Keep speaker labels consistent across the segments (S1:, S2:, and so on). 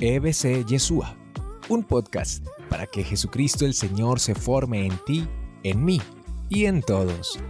S1: EBC Yeshua, un podcast para que Jesucristo el Señor se forme en ti, en mí y en todos.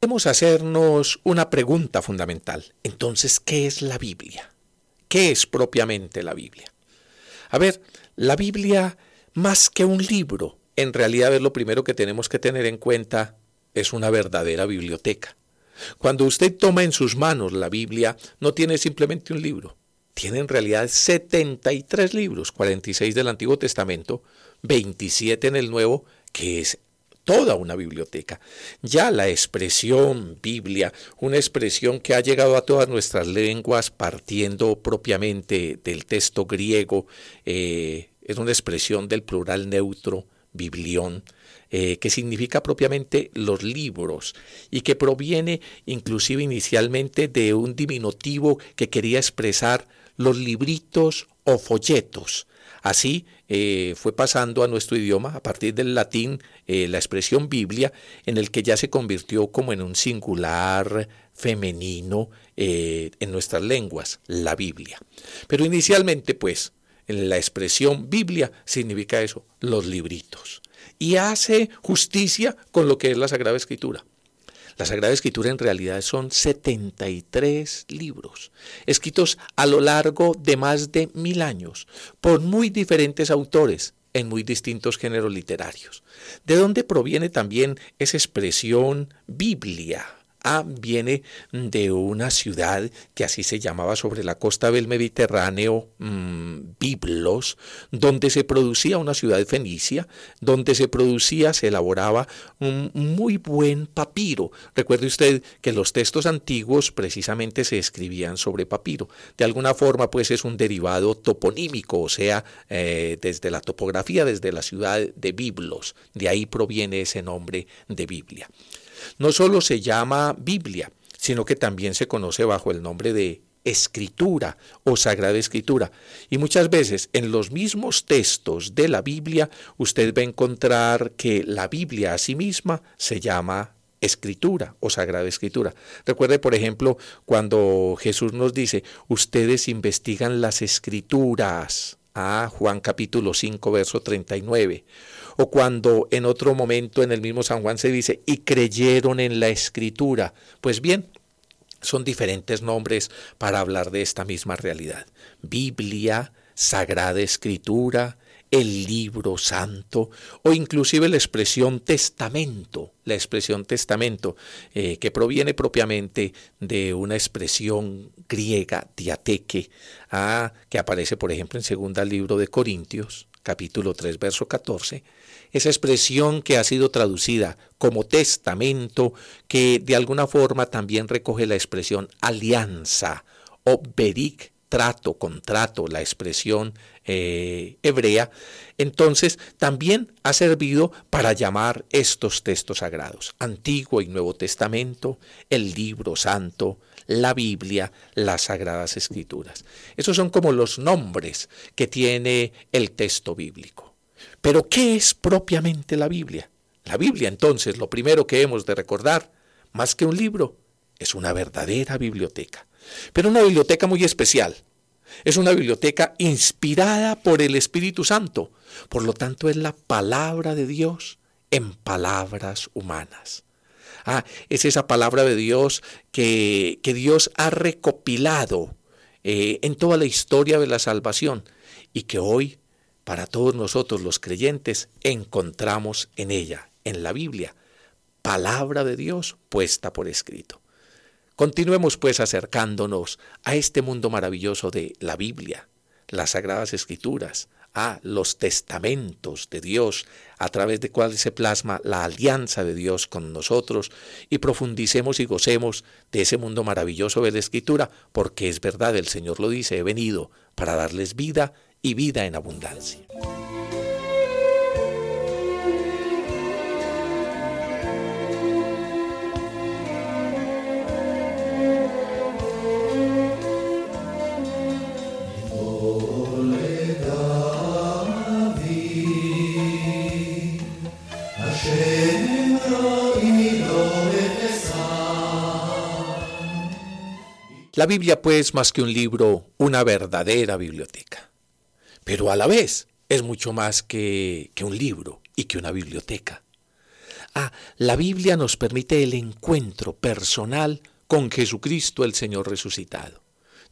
S2: Debemos hacernos una pregunta fundamental. Entonces, ¿qué es la Biblia? ¿Qué es propiamente la Biblia? A ver, la Biblia, más que un libro, en realidad es lo primero que tenemos que tener en cuenta, es una verdadera biblioteca. Cuando usted toma en sus manos la Biblia, no tiene simplemente un libro, tiene en realidad 73 libros, 46 del Antiguo Testamento, 27 en el Nuevo, que es toda una biblioteca. Ya la expresión Biblia, una expresión que ha llegado a todas nuestras lenguas partiendo propiamente del texto griego, eh, es una expresión del plural neutro, biblión, eh, que significa propiamente los libros y que proviene inclusive inicialmente de un diminutivo que quería expresar los libritos o folletos. Así eh, fue pasando a nuestro idioma a partir del latín eh, la expresión Biblia, en el que ya se convirtió como en un singular femenino en nuestras lenguas, la Biblia. Pero inicialmente, pues, la expresión Biblia significa eso, los libritos. Y hace justicia con lo que es la Sagrada Escritura. La Sagrada Escritura en realidad son 73 libros, escritos a lo largo de más de mil años, por muy diferentes autores en muy distintos géneros literarios. ¿De dónde proviene también esa expresión Biblia? viene de una ciudad que así se llamaba sobre la costa del Mediterráneo, mm, Biblos, donde se producía una ciudad fenicia, donde se producía, se elaboraba un muy buen papiro. Recuerde usted que los textos antiguos precisamente se escribían sobre papiro. De alguna forma, pues es un derivado toponímico, o sea, eh, desde la topografía, desde la ciudad de Biblos. De ahí proviene ese nombre de Biblia no solo se llama Biblia, sino que también se conoce bajo el nombre de escritura o sagrada escritura. Y muchas veces en los mismos textos de la Biblia usted va a encontrar que la Biblia a sí misma se llama escritura o sagrada escritura. Recuerde, por ejemplo, cuando Jesús nos dice, ustedes investigan las escrituras. Ah, Juan capítulo 5, verso 39 o cuando en otro momento en el mismo San Juan se dice, y creyeron en la escritura. Pues bien, son diferentes nombres para hablar de esta misma realidad. Biblia, Sagrada Escritura, el libro santo o inclusive la expresión testamento, la expresión testamento eh, que proviene propiamente de una expresión griega, diateque, ah, que aparece por ejemplo en segunda libro de Corintios, capítulo 3, verso 14, esa expresión que ha sido traducida como testamento, que de alguna forma también recoge la expresión alianza o berik, trato, contrato, la expresión eh, hebrea, entonces también ha servido para llamar estos textos sagrados, Antiguo y Nuevo Testamento, el libro santo, la Biblia, las Sagradas Escrituras. Esos son como los nombres que tiene el texto bíblico. Pero ¿qué es propiamente la Biblia? La Biblia, entonces, lo primero que hemos de recordar, más que un libro, es una verdadera biblioteca. Pero una biblioteca muy especial. Es una biblioteca inspirada por el Espíritu Santo. Por lo tanto, es la palabra de Dios en palabras humanas. Ah, es esa palabra de Dios que, que Dios ha recopilado eh, en toda la historia de la salvación y que hoy para todos nosotros los creyentes encontramos en ella, en la Biblia, palabra de Dios puesta por escrito. Continuemos pues acercándonos a este mundo maravilloso de la Biblia, las Sagradas Escrituras, a los testamentos de Dios, a través de cuales se plasma la alianza de Dios con nosotros, y profundicemos y gocemos de ese mundo maravilloso de la Escritura, porque es verdad, el Señor lo dice, he venido para darles vida y vida en abundancia. La Biblia pues más que un libro, una verdadera biblioteca. Pero a la vez es mucho más que, que un libro y que una biblioteca. Ah, la Biblia nos permite el encuentro personal con Jesucristo el Señor resucitado.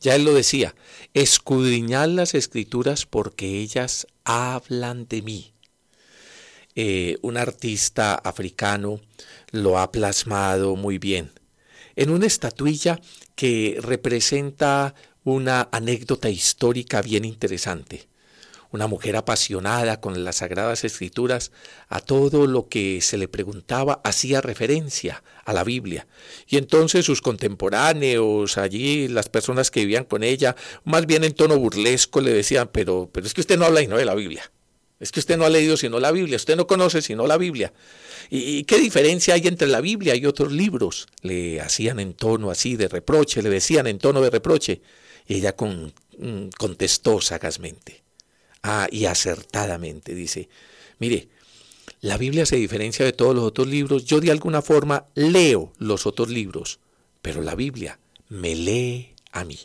S2: Ya él lo decía, escudriñad las escrituras porque ellas hablan de mí. Eh, un artista africano lo ha plasmado muy bien en una estatuilla que representa una anécdota histórica bien interesante una mujer apasionada con las sagradas escrituras, a todo lo que se le preguntaba hacía referencia a la Biblia. Y entonces sus contemporáneos, allí las personas que vivían con ella, más bien en tono burlesco, le decían, pero, pero es que usted no habla y no de la Biblia. Es que usted no ha leído sino la Biblia, usted no conoce sino la Biblia. ¿Y qué diferencia hay entre la Biblia y otros libros? Le hacían en tono así de reproche, le decían en tono de reproche. Y ella con, mm, contestó sagazmente. Ah, y acertadamente dice, mire, la Biblia se diferencia de todos los otros libros. Yo de alguna forma leo los otros libros, pero la Biblia me lee a mí.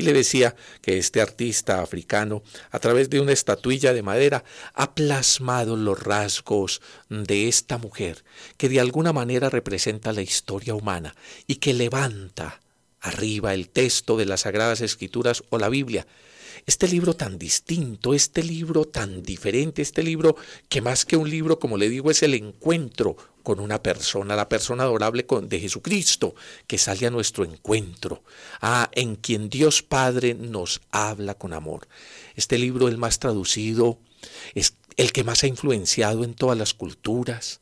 S2: Y le decía que este artista africano, a través de una estatuilla de madera, ha plasmado los rasgos de esta mujer, que de alguna manera representa la historia humana y que levanta arriba el texto de las Sagradas Escrituras o la Biblia. Este libro tan distinto, este libro tan diferente, este libro que más que un libro, como le digo, es el encuentro con una persona, la persona adorable de Jesucristo, que sale a nuestro encuentro, a en quien Dios Padre nos habla con amor. Este libro, el más traducido, es el que más ha influenciado en todas las culturas.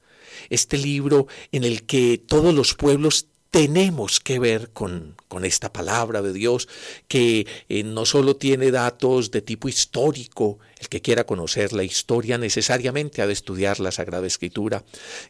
S2: Este libro en el que todos los pueblos tenemos que ver con, esta palabra de Dios, que eh, no solo tiene datos de tipo histórico, el que quiera conocer la historia necesariamente ha de estudiar la Sagrada Escritura,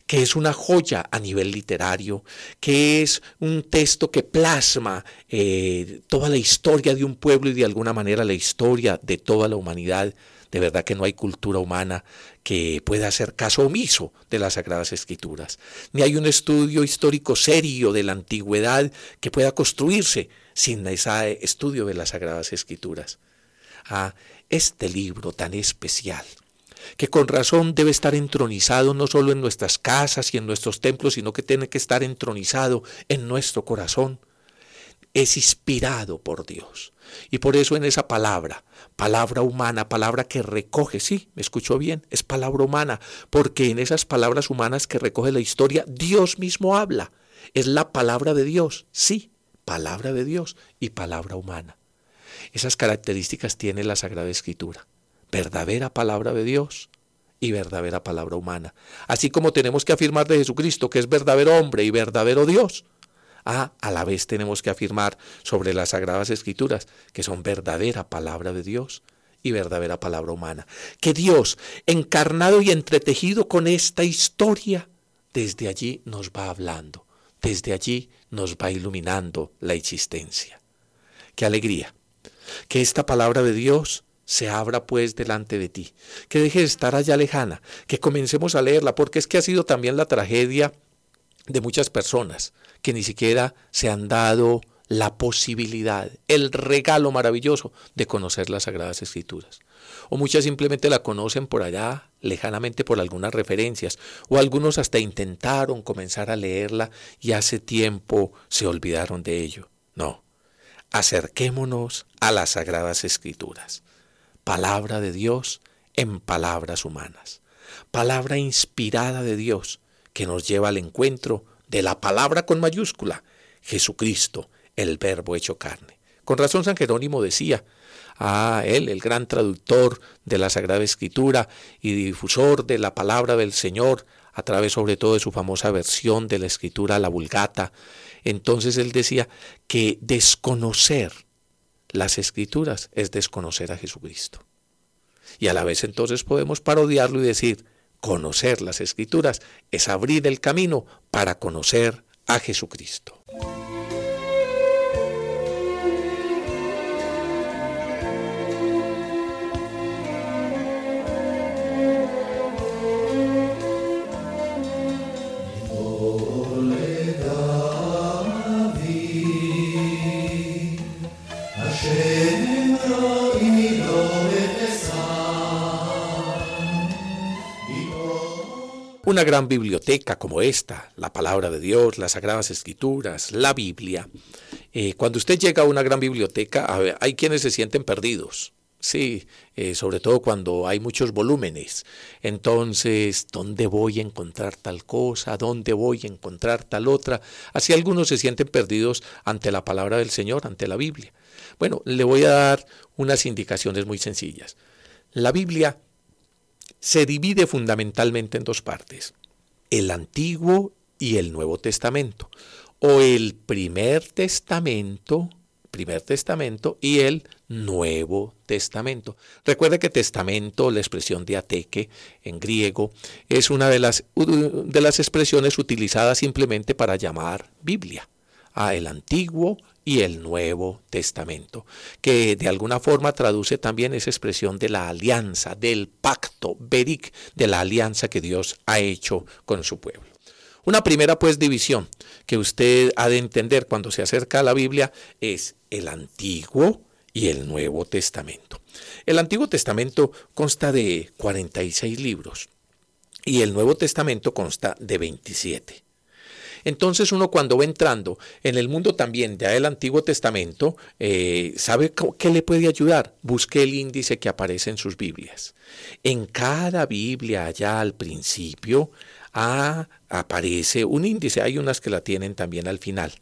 S2: que es una joya a nivel literario, que es un texto que plasma eh, toda la historia de un pueblo y de alguna manera la historia de toda la humanidad de verdad que no hay cultura humana que pueda hacer caso omiso de las Sagradas Escrituras. Ni hay un estudio histórico serio de la antigüedad que pueda construirse sin ese estudio de las Sagradas Escrituras. Ah, este libro tan especial, que con razón debe estar entronizado no solo en nuestras casas y en nuestros templos, sino que tiene que estar entronizado en nuestro corazón, es inspirado por Dios. Y por eso en esa palabra, palabra humana, palabra que recoge, sí, me escuchó bien, es palabra humana, porque en esas palabras humanas que recoge la historia, Dios mismo habla. Es la palabra de Dios, sí, palabra de Dios y palabra humana. Esas características tiene la Sagrada Escritura. Verdadera palabra de Dios y verdadera palabra humana. Así como tenemos que afirmar de Jesucristo que es verdadero hombre y verdadero Dios, a la vez tenemos que afirmar sobre las Sagradas Escrituras que son verdadera palabra de Dios y verdadera palabra humana. Que Dios, encarnado y entretejido con esta historia, desde allí nos va hablando, desde allí nos va iluminando la existencia. Qué alegría. Que esta palabra de Dios se abra pues delante de ti, que deje de estar allá lejana, que comencemos a leerla, porque es que ha sido también la tragedia de muchas personas que ni siquiera se han dado la posibilidad, el regalo maravilloso de conocer las Sagradas Escrituras. O muchas simplemente la conocen por allá, lejanamente por algunas referencias, o algunos hasta intentaron comenzar a leerla y hace tiempo se olvidaron de ello. No, acerquémonos a las Sagradas Escrituras. Palabra de Dios en palabras humanas. Palabra inspirada de Dios que nos lleva al encuentro de la palabra con mayúscula, Jesucristo, el verbo hecho carne. Con razón San Jerónimo decía, ah, él, el gran traductor de la Sagrada Escritura y difusor de la palabra del Señor, a través sobre todo de su famosa versión de la Escritura, la Vulgata, entonces él decía que desconocer las Escrituras es desconocer a Jesucristo. Y a la vez entonces podemos parodiarlo y decir, Conocer las escrituras es abrir el camino para conocer a Jesucristo. Una gran biblioteca como esta, la palabra de Dios, las sagradas escrituras, la Biblia. Eh, cuando usted llega a una gran biblioteca, hay quienes se sienten perdidos. Sí, eh, sobre todo cuando hay muchos volúmenes. Entonces, ¿dónde voy a encontrar tal cosa? ¿Dónde voy a encontrar tal otra? Así algunos se sienten perdidos ante la palabra del Señor, ante la Biblia. Bueno, le voy a dar unas indicaciones muy sencillas. La Biblia se divide fundamentalmente en dos partes, el Antiguo y el Nuevo Testamento, o el Primer Testamento, Primer Testamento y el Nuevo Testamento. Recuerde que testamento, la expresión de ateque en griego, es una de las, de las expresiones utilizadas simplemente para llamar Biblia, a el Antiguo y el Nuevo Testamento, que de alguna forma traduce también esa expresión de la alianza, del pacto, Beric, de la alianza que Dios ha hecho con su pueblo. Una primera pues división que usted ha de entender cuando se acerca a la Biblia es el Antiguo y el Nuevo Testamento. El Antiguo Testamento consta de 46 libros y el Nuevo Testamento consta de 27. Entonces uno cuando va entrando en el mundo también ya del Antiguo Testamento, eh, ¿sabe qué le puede ayudar? Busque el índice que aparece en sus Biblias. En cada Biblia allá al principio ah, aparece un índice, hay unas que la tienen también al final.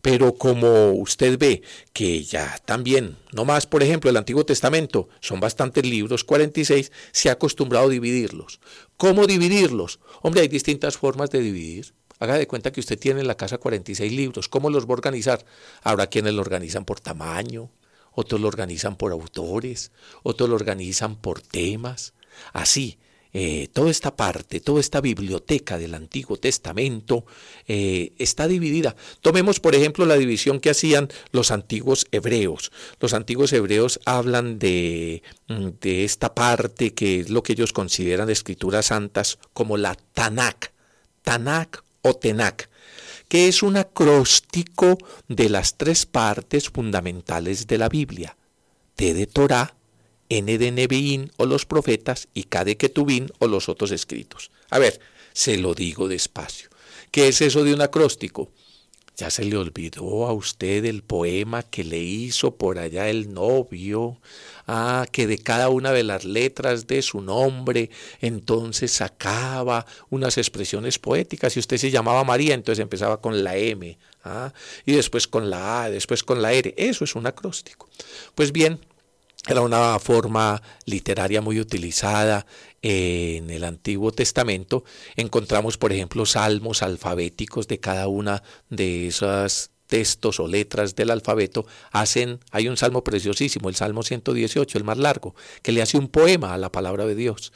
S2: Pero como usted ve que ya también, no más, por ejemplo, el Antiguo Testamento, son bastantes libros, 46, se ha acostumbrado a dividirlos. ¿Cómo dividirlos? Hombre, hay distintas formas de dividir. Haga de cuenta que usted tiene en la casa 46 libros. ¿Cómo los va a organizar? Habrá quienes lo organizan por tamaño, otros lo organizan por autores, otros lo organizan por temas. Así, eh, toda esta parte, toda esta biblioteca del Antiguo Testamento eh, está dividida. Tomemos, por ejemplo, la división que hacían los antiguos hebreos. Los antiguos hebreos hablan de, mm, de esta parte que es lo que ellos consideran escrituras santas como la Tanakh. Tanakh o Tenac, que es un acróstico de las tres partes fundamentales de la Biblia, T de Torah, N de Neviín o los profetas y K de Ketubín o los otros escritos. A ver, se lo digo despacio. ¿Qué es eso de un acróstico? ¿Ya se le olvidó a usted el poema que le hizo por allá el novio? Ah, que de cada una de las letras de su nombre entonces sacaba unas expresiones poéticas. Y usted se llamaba María, entonces empezaba con la M, ah, y después con la A, después con la R. Eso es un acróstico. Pues bien, era una forma literaria muy utilizada en el Antiguo Testamento. Encontramos, por ejemplo, salmos alfabéticos de cada una de esas textos o letras del alfabeto hacen, hay un salmo preciosísimo, el Salmo 118, el más largo, que le hace un poema a la palabra de Dios.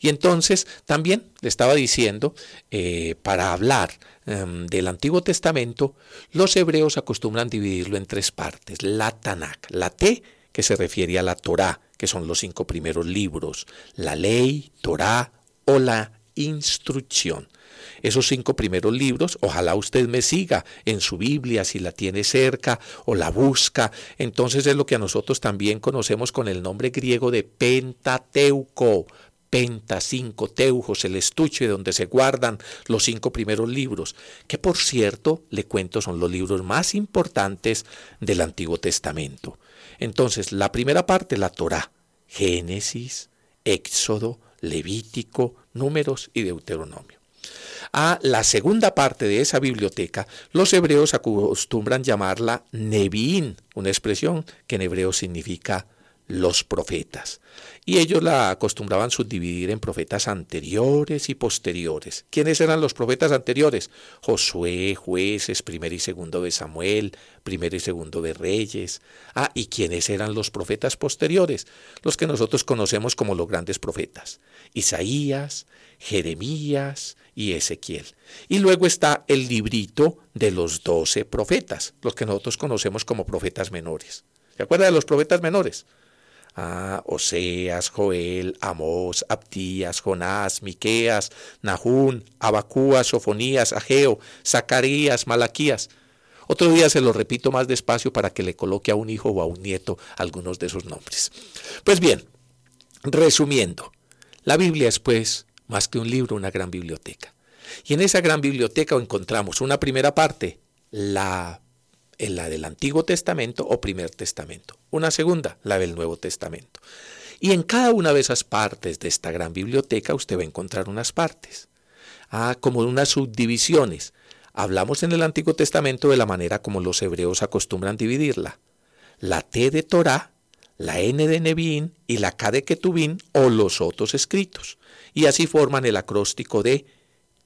S2: Y entonces también le estaba diciendo, eh, para hablar em, del Antiguo Testamento, los hebreos acostumbran dividirlo en tres partes, la Tanakh, la T que se refiere a la Torá, que son los cinco primeros libros, la ley, Torá o la instrucción. Esos cinco primeros libros, ojalá usted me siga en su Biblia si la tiene cerca o la busca. Entonces es lo que a nosotros también conocemos con el nombre griego de Pentateuco. Penta, cinco teujos, el estuche donde se guardan los cinco primeros libros, que por cierto, le cuento, son los libros más importantes del Antiguo Testamento. Entonces, la primera parte, la Torá, Génesis, Éxodo, Levítico, Números y Deuteronomio. A la segunda parte de esa biblioteca, los hebreos acostumbran llamarla Neviín, una expresión que en hebreo significa los profetas. Y ellos la acostumbraban subdividir en profetas anteriores y posteriores. ¿Quiénes eran los profetas anteriores? Josué, jueces, primero y segundo de Samuel, primero y segundo de Reyes. Ah, ¿y quiénes eran los profetas posteriores? Los que nosotros conocemos como los grandes profetas. Isaías, Jeremías y Ezequiel. Y luego está el librito de los doce profetas, los que nosotros conocemos como profetas menores. ¿Se acuerda de los profetas menores? Ah, Oseas, Joel, Amós, Abdías, Jonás, Miqueas, Nahún, Abacúas, Sofonías, Ageo, Zacarías, Malaquías. Otro día se lo repito más despacio para que le coloque a un hijo o a un nieto algunos de esos nombres. Pues bien, resumiendo, la Biblia es pues más que un libro, una gran biblioteca. Y en esa gran biblioteca encontramos una primera parte, la, en la del Antiguo Testamento o Primer Testamento. Una segunda, la del Nuevo Testamento. Y en cada una de esas partes de esta gran biblioteca usted va a encontrar unas partes, ah, como unas subdivisiones. Hablamos en el Antiguo Testamento de la manera como los hebreos acostumbran dividirla. La T de Torah, la N de Nevín y la K de Ketubín o los otros escritos. Y así forman el acróstico de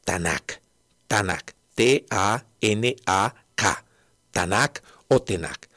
S2: Tanakh. Tanakh. T-A-N-A-K. Tanakh o Tenak.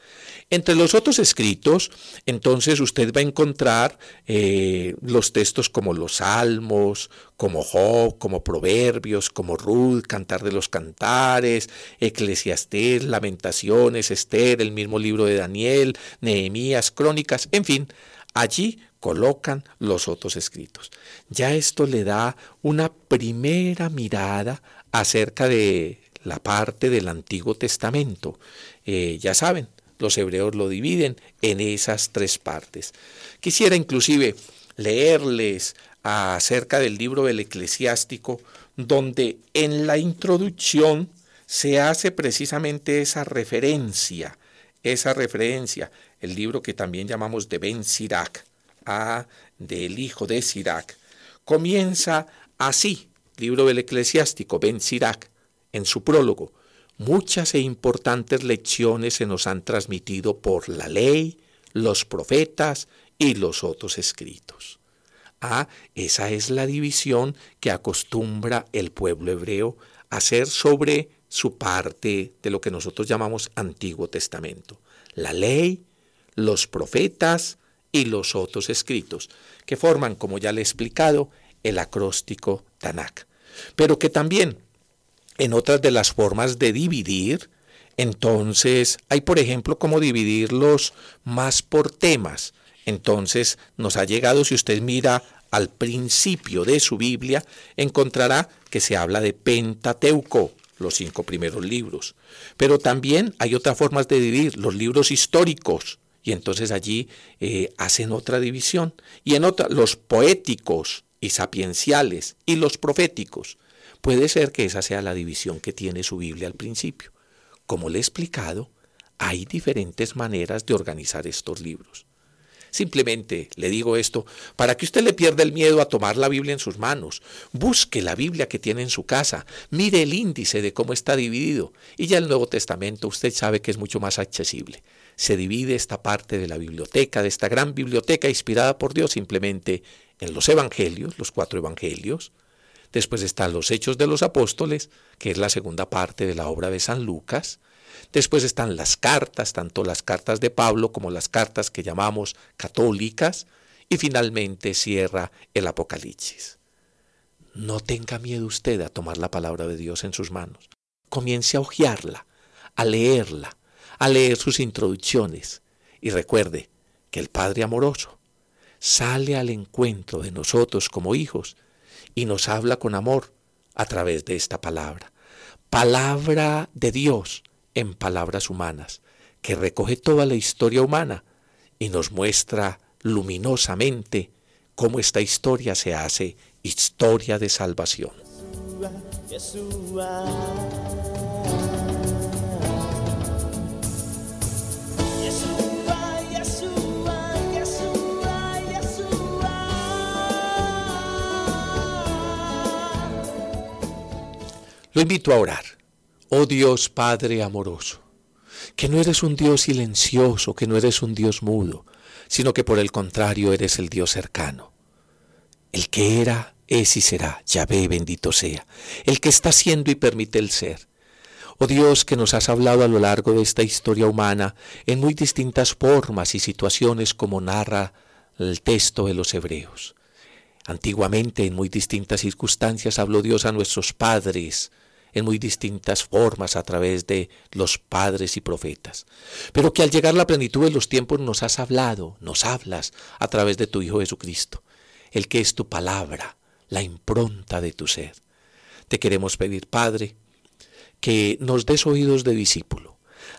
S2: Entre los otros escritos, entonces usted va a encontrar eh, los textos como los Salmos, como Job, como Proverbios, como Ruth, Cantar de los Cantares, Eclesiastés, Lamentaciones, Esther, el mismo libro de Daniel, Nehemías, Crónicas, en fin, allí colocan los otros escritos. Ya esto le da una primera mirada acerca de la parte del Antiguo Testamento. Eh, ya saben, los hebreos lo dividen en esas tres partes. Quisiera inclusive leerles acerca del libro del eclesiástico, donde en la introducción se hace precisamente esa referencia, esa referencia, el libro que también llamamos de Ben Sirac, a, del hijo de Sirac, comienza así, libro del eclesiástico, Ben Sirac, en su prólogo, muchas e importantes lecciones se nos han transmitido por la ley, los profetas y los otros escritos. Ah, esa es la división que acostumbra el pueblo hebreo a hacer sobre su parte de lo que nosotros llamamos Antiguo Testamento. La ley, los profetas y los otros escritos, que forman, como ya le he explicado, el acróstico Tanakh. Pero que también en otras de las formas de dividir, entonces hay, por ejemplo, como dividirlos más por temas. Entonces nos ha llegado, si usted mira al principio de su Biblia, encontrará que se habla de Pentateuco, los cinco primeros libros. Pero también hay otras formas de dividir, los libros históricos, y entonces allí eh, hacen otra división. Y en otra, los poéticos y sapienciales y los proféticos. Puede ser que esa sea la división que tiene su Biblia al principio. Como le he explicado, hay diferentes maneras de organizar estos libros. Simplemente le digo esto para que usted le pierda el miedo a tomar la Biblia en sus manos. Busque la Biblia que tiene en su casa, mire el índice de cómo está dividido y ya el Nuevo Testamento usted sabe que es mucho más accesible. Se divide esta parte de la biblioteca, de esta gran biblioteca inspirada por Dios simplemente en los evangelios, los cuatro evangelios, Después están los Hechos de los Apóstoles, que es la segunda parte de la obra de San Lucas. Después están las cartas, tanto las cartas de Pablo como las cartas que llamamos católicas. Y finalmente cierra el Apocalipsis. No tenga miedo usted a tomar la palabra de Dios en sus manos. Comience a hojearla, a leerla, a leer sus introducciones. Y recuerde que el Padre amoroso sale al encuentro de nosotros como hijos y nos habla con amor a través de esta palabra. Palabra de Dios en palabras humanas, que recoge toda la historia humana y nos muestra luminosamente cómo esta historia se hace historia de salvación. Lo invito a orar. Oh Dios Padre amoroso, que no eres un Dios silencioso, que no eres un Dios mudo, sino que por el contrario eres el Dios cercano. El que era, es y será, Yahvé bendito sea, el que está siendo y permite el ser. Oh Dios que nos has hablado a lo largo de esta historia humana en muy distintas formas y situaciones como narra el texto de los hebreos. Antiguamente, en muy distintas circunstancias, habló Dios a nuestros padres, en muy distintas formas a través de los padres y profetas, pero que al llegar la plenitud de los tiempos nos has hablado, nos hablas a través de tu Hijo Jesucristo, el que es tu palabra, la impronta de tu ser. Te queremos pedir, Padre, que nos des oídos de discípulo,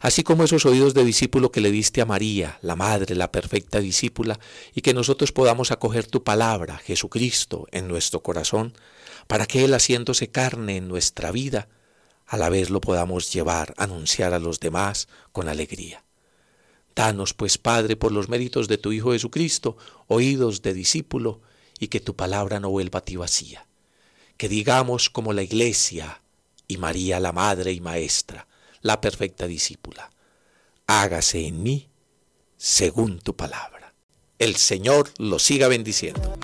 S2: así como esos oídos de discípulo que le diste a María, la Madre, la perfecta discípula, y que nosotros podamos acoger tu palabra, Jesucristo, en nuestro corazón, para que Él haciéndose carne en nuestra vida, a la vez lo podamos llevar, anunciar a los demás con alegría. Danos, pues, Padre, por los méritos de tu Hijo Jesucristo, oídos de discípulo, y que tu palabra no vuelva a ti vacía. Que digamos como la Iglesia y María la Madre y Maestra, la perfecta discípula, hágase en mí según tu palabra. El Señor lo siga bendiciendo.